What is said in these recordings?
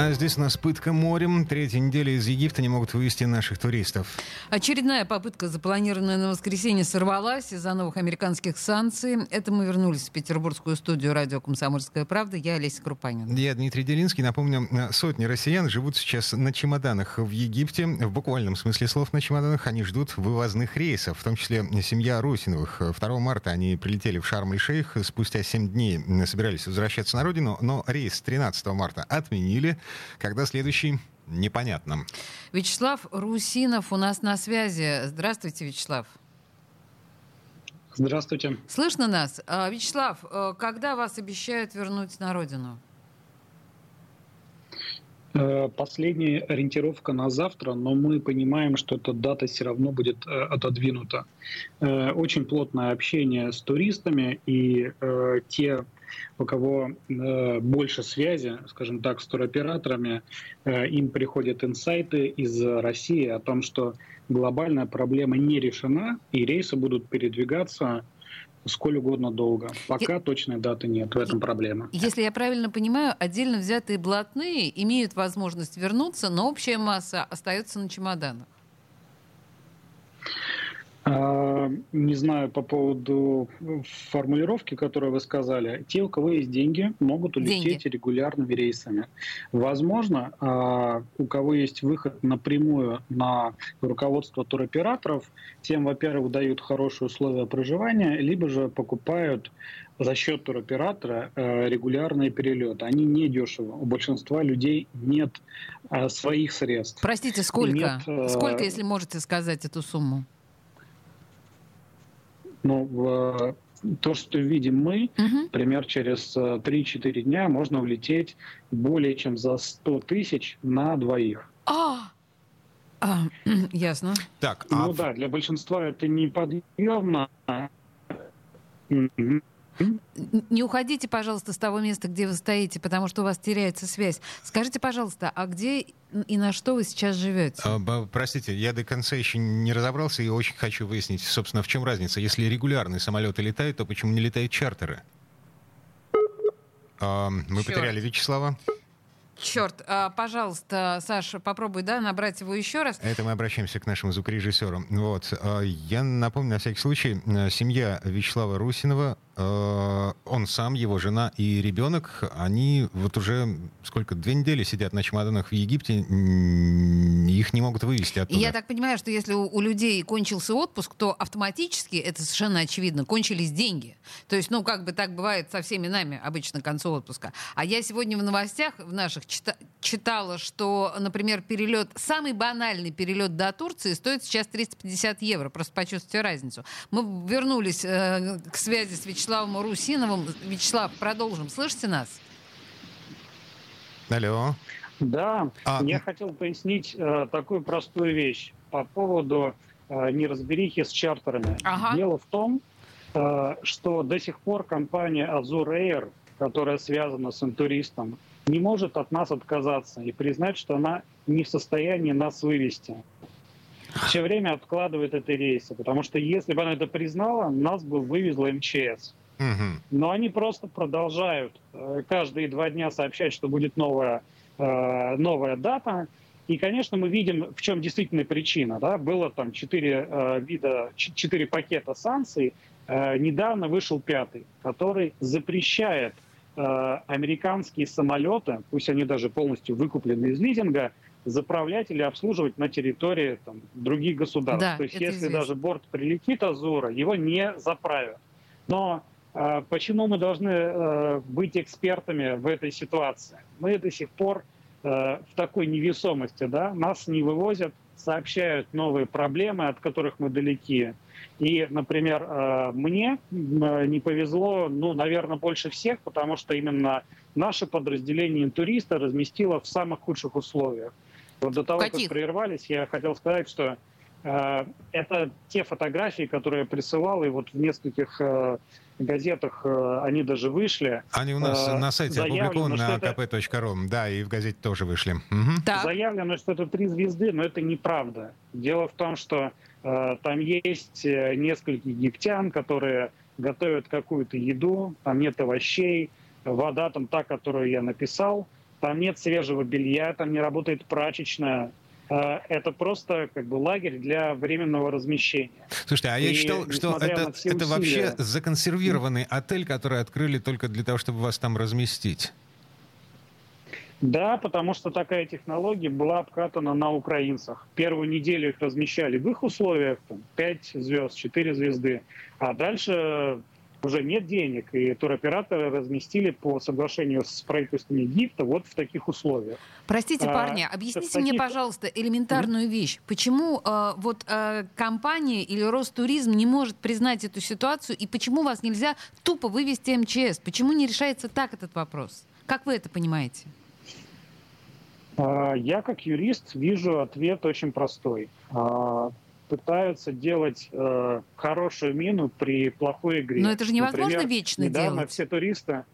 А здесь у нас пытка морем. Третья неделя из Египта не могут вывести наших туристов. Очередная попытка, запланированная на воскресенье, сорвалась из-за новых американских санкций. Это мы вернулись в петербургскую студию радио «Комсомольская правда». Я Олеся Крупанин. Я Дмитрий Делинский. Напомню, сотни россиян живут сейчас на чемоданах в Египте. В буквальном смысле слов на чемоданах они ждут вывозных рейсов, в том числе семья Русиновых. 2 марта они прилетели в Шарм-эль-Шейх. Спустя 7 дней собирались возвращаться на родину, но рейс 13 марта отменили. Когда следующий? Непонятно. Вячеслав Русинов у нас на связи. Здравствуйте, Вячеслав. Здравствуйте. Слышно нас? А, Вячеслав, э, когда вас обещают вернуть на родину? Э, последняя ориентировка на завтра, но мы понимаем, что эта дата все равно будет э, отодвинута. Очень плотное общение с туристами и те у кого э, больше связи, скажем так, с туроператорами, э, им приходят инсайты из России о том, что глобальная проблема не решена, и рейсы будут передвигаться сколь угодно долго. Пока я... точной даты нет, в этом проблема. Если я правильно понимаю, отдельно взятые блатные имеют возможность вернуться, но общая масса остается на чемоданах. А, не знаю по поводу формулировки, которую вы сказали. Те, у кого есть деньги, могут улететь деньги. регулярными рейсами. Возможно, а, у кого есть выход напрямую на руководство туроператоров, тем, во-первых, дают хорошие условия проживания, либо же покупают за счет туроператора э, регулярные перелеты. Они не дешево. У большинства людей нет э, своих средств. Простите, сколько? Нет, э, сколько, если можете сказать эту сумму? Ну, то, что видим мы, угу. например, через 3-4 э, дня можно улететь более чем за 100 тысяч на двоих. А, а ясно. Так, а... Ну да, для большинства это неподъемно. Не уходите, пожалуйста, с того места, где вы стоите, потому что у вас теряется связь. Скажите, пожалуйста, а где и на что вы сейчас живете? А, простите, я до конца еще не разобрался и очень хочу выяснить, собственно, в чем разница. Если регулярные самолеты летают, то почему не летают чартеры? А, мы Черт. потеряли Вячеслава. Черт, а, пожалуйста, Саша, попробуй, да, набрать его еще раз. Это мы обращаемся к нашему звукорежиссеру. Вот. А, я напомню, на всякий случай, э, семья Вячеслава Русинова он сам, его жена и ребенок, они вот уже сколько, две недели сидят на чемоданах в Египте, их не могут вывести оттуда. Я так понимаю, что если у, у людей кончился отпуск, то автоматически, это совершенно очевидно, кончились деньги. То есть, ну, как бы так бывает со всеми нами обычно к концу отпуска. А я сегодня в новостях в наших чита читала, что, например, перелет, самый банальный перелет до Турции стоит сейчас 350 евро. Просто почувствуйте разницу. Мы вернулись э, к связи с Вячеславом Вячеславом Русиновым. Вячеслав, продолжим. Слышите нас? Алло. Да, а... я хотел пояснить э, такую простую вещь по поводу э, неразберихи с чартерами. Ага. Дело в том, э, что до сих пор компания Azure Air, которая связана с интуристом, не может от нас отказаться и признать, что она не в состоянии нас вывести все время откладывает эти рейсы, потому что если бы она это признала, нас бы вывезла МЧС. Но они просто продолжают э, каждые два дня сообщать, что будет новая, э, новая дата. И, конечно, мы видим, в чем действительно причина. Да? Было там четыре э, вида, четыре пакета санкций. Недавно вышел пятый, который запрещает американские самолеты, пусть они даже полностью выкуплены из лизинга, заправлять или обслуживать на территории там, других государств. Да, То есть если известно. даже борт прилетит Азура, его не заправят. Но почему мы должны э, быть экспертами в этой ситуации? Мы до сих пор э, в такой невесомости, да, нас не вывозят, сообщают новые проблемы, от которых мы далеки. И, например, э, мне не повезло, ну, наверное, больше всех, потому что именно наше подразделение интуриста разместило в самых худших условиях. Вот до того, Каких? как прервались, я хотел сказать, что это те фотографии, которые я присылал, и вот в нескольких э, газетах э, они даже вышли. Они у нас на сайте опубликованы на kp.ru, да, и в газете тоже вышли. Угу. Заявлено, что это три звезды, но это неправда. Дело в том, что э, там есть несколько египтян, которые готовят какую-то еду, там нет овощей, вода там та, которую я написал, там нет свежего белья, там не работает прачечная, Э, это просто как бы лагерь для временного размещения. Слушайте, а я и, читал, что это, это вообще законсервированный отель, который открыли только для того, чтобы вас там разместить. Да, потому что такая технология была обкатана на украинцах. Первую неделю их размещали в их условиях, там, 5 звезд, 4 звезды. А дальше уже нет денег, и туроператоры разместили по соглашению с правительством Египта вот в таких условиях. Простите, а, парни, а, объясните таких... мне, пожалуйста, элементарную mm-hmm. вещь. Почему э, вот э, компания или Ростуризм не может признать эту ситуацию, и почему вас нельзя тупо вывести МЧС? Почему не решается так этот вопрос? Как вы это понимаете? А, я как юрист вижу ответ очень простой а, пытаются делать э, хорошую мину при плохой игре. Но это же невозможно Например, вечно недавно делать. все туристы...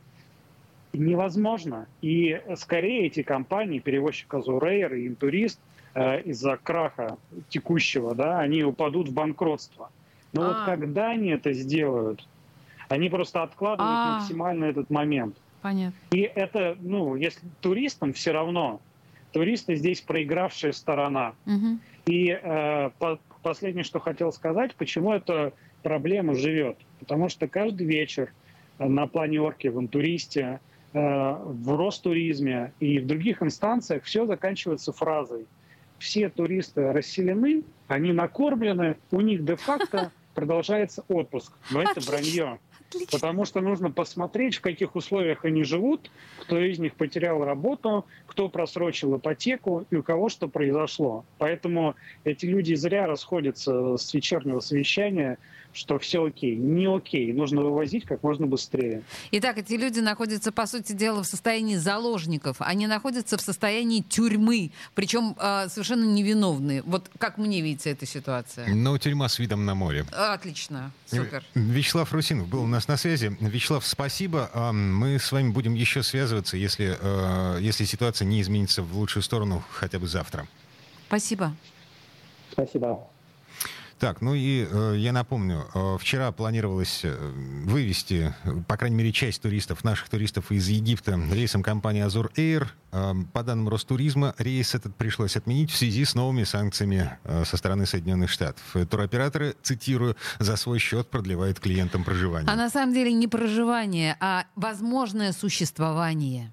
Невозможно. И скорее эти компании, перевозчик Азурейр и Интурист, э, из-за краха текущего, да, они упадут в банкротство. Но а. вот когда они это сделают, они просто откладывают а. максимально этот момент. Понятно. И это, ну, если туристам все равно, туристы здесь проигравшая сторона. Угу. И э, по, последнее, что хотел сказать, почему эта проблема живет. Потому что каждый вечер на планерке, в интуристе, э, в Ростуризме и в других инстанциях все заканчивается фразой «все туристы расселены, они накормлены, у них де-факто продолжается отпуск». Но это вранье. Отлично. Потому что нужно посмотреть, в каких условиях они живут, кто из них потерял работу, кто просрочил ипотеку и у кого что произошло. Поэтому эти люди зря расходятся с вечернего совещания что все окей. Не окей, нужно вывозить как можно быстрее. Итак, эти люди находятся, по сути дела, в состоянии заложников. Они находятся в состоянии тюрьмы, причем э, совершенно невиновные. Вот как мне видится эта ситуация? Ну, тюрьма с видом на море. Отлично, супер. Вячеслав Русинов был у нас на связи. Вячеслав, спасибо. Мы с вами будем еще связываться, если, э, если ситуация не изменится в лучшую сторону хотя бы завтра. Спасибо. Спасибо. Так, ну и э, я напомню, э, вчера планировалось э, вывести, по крайней мере, часть туристов, наших туристов из Египта рейсом компании Azur Air. Э, по данным Ростуризма, рейс этот пришлось отменить в связи с новыми санкциями э, со стороны Соединенных Штатов. Туроператоры, цитирую, за свой счет продлевают клиентам проживание. А на самом деле не проживание, а возможное существование.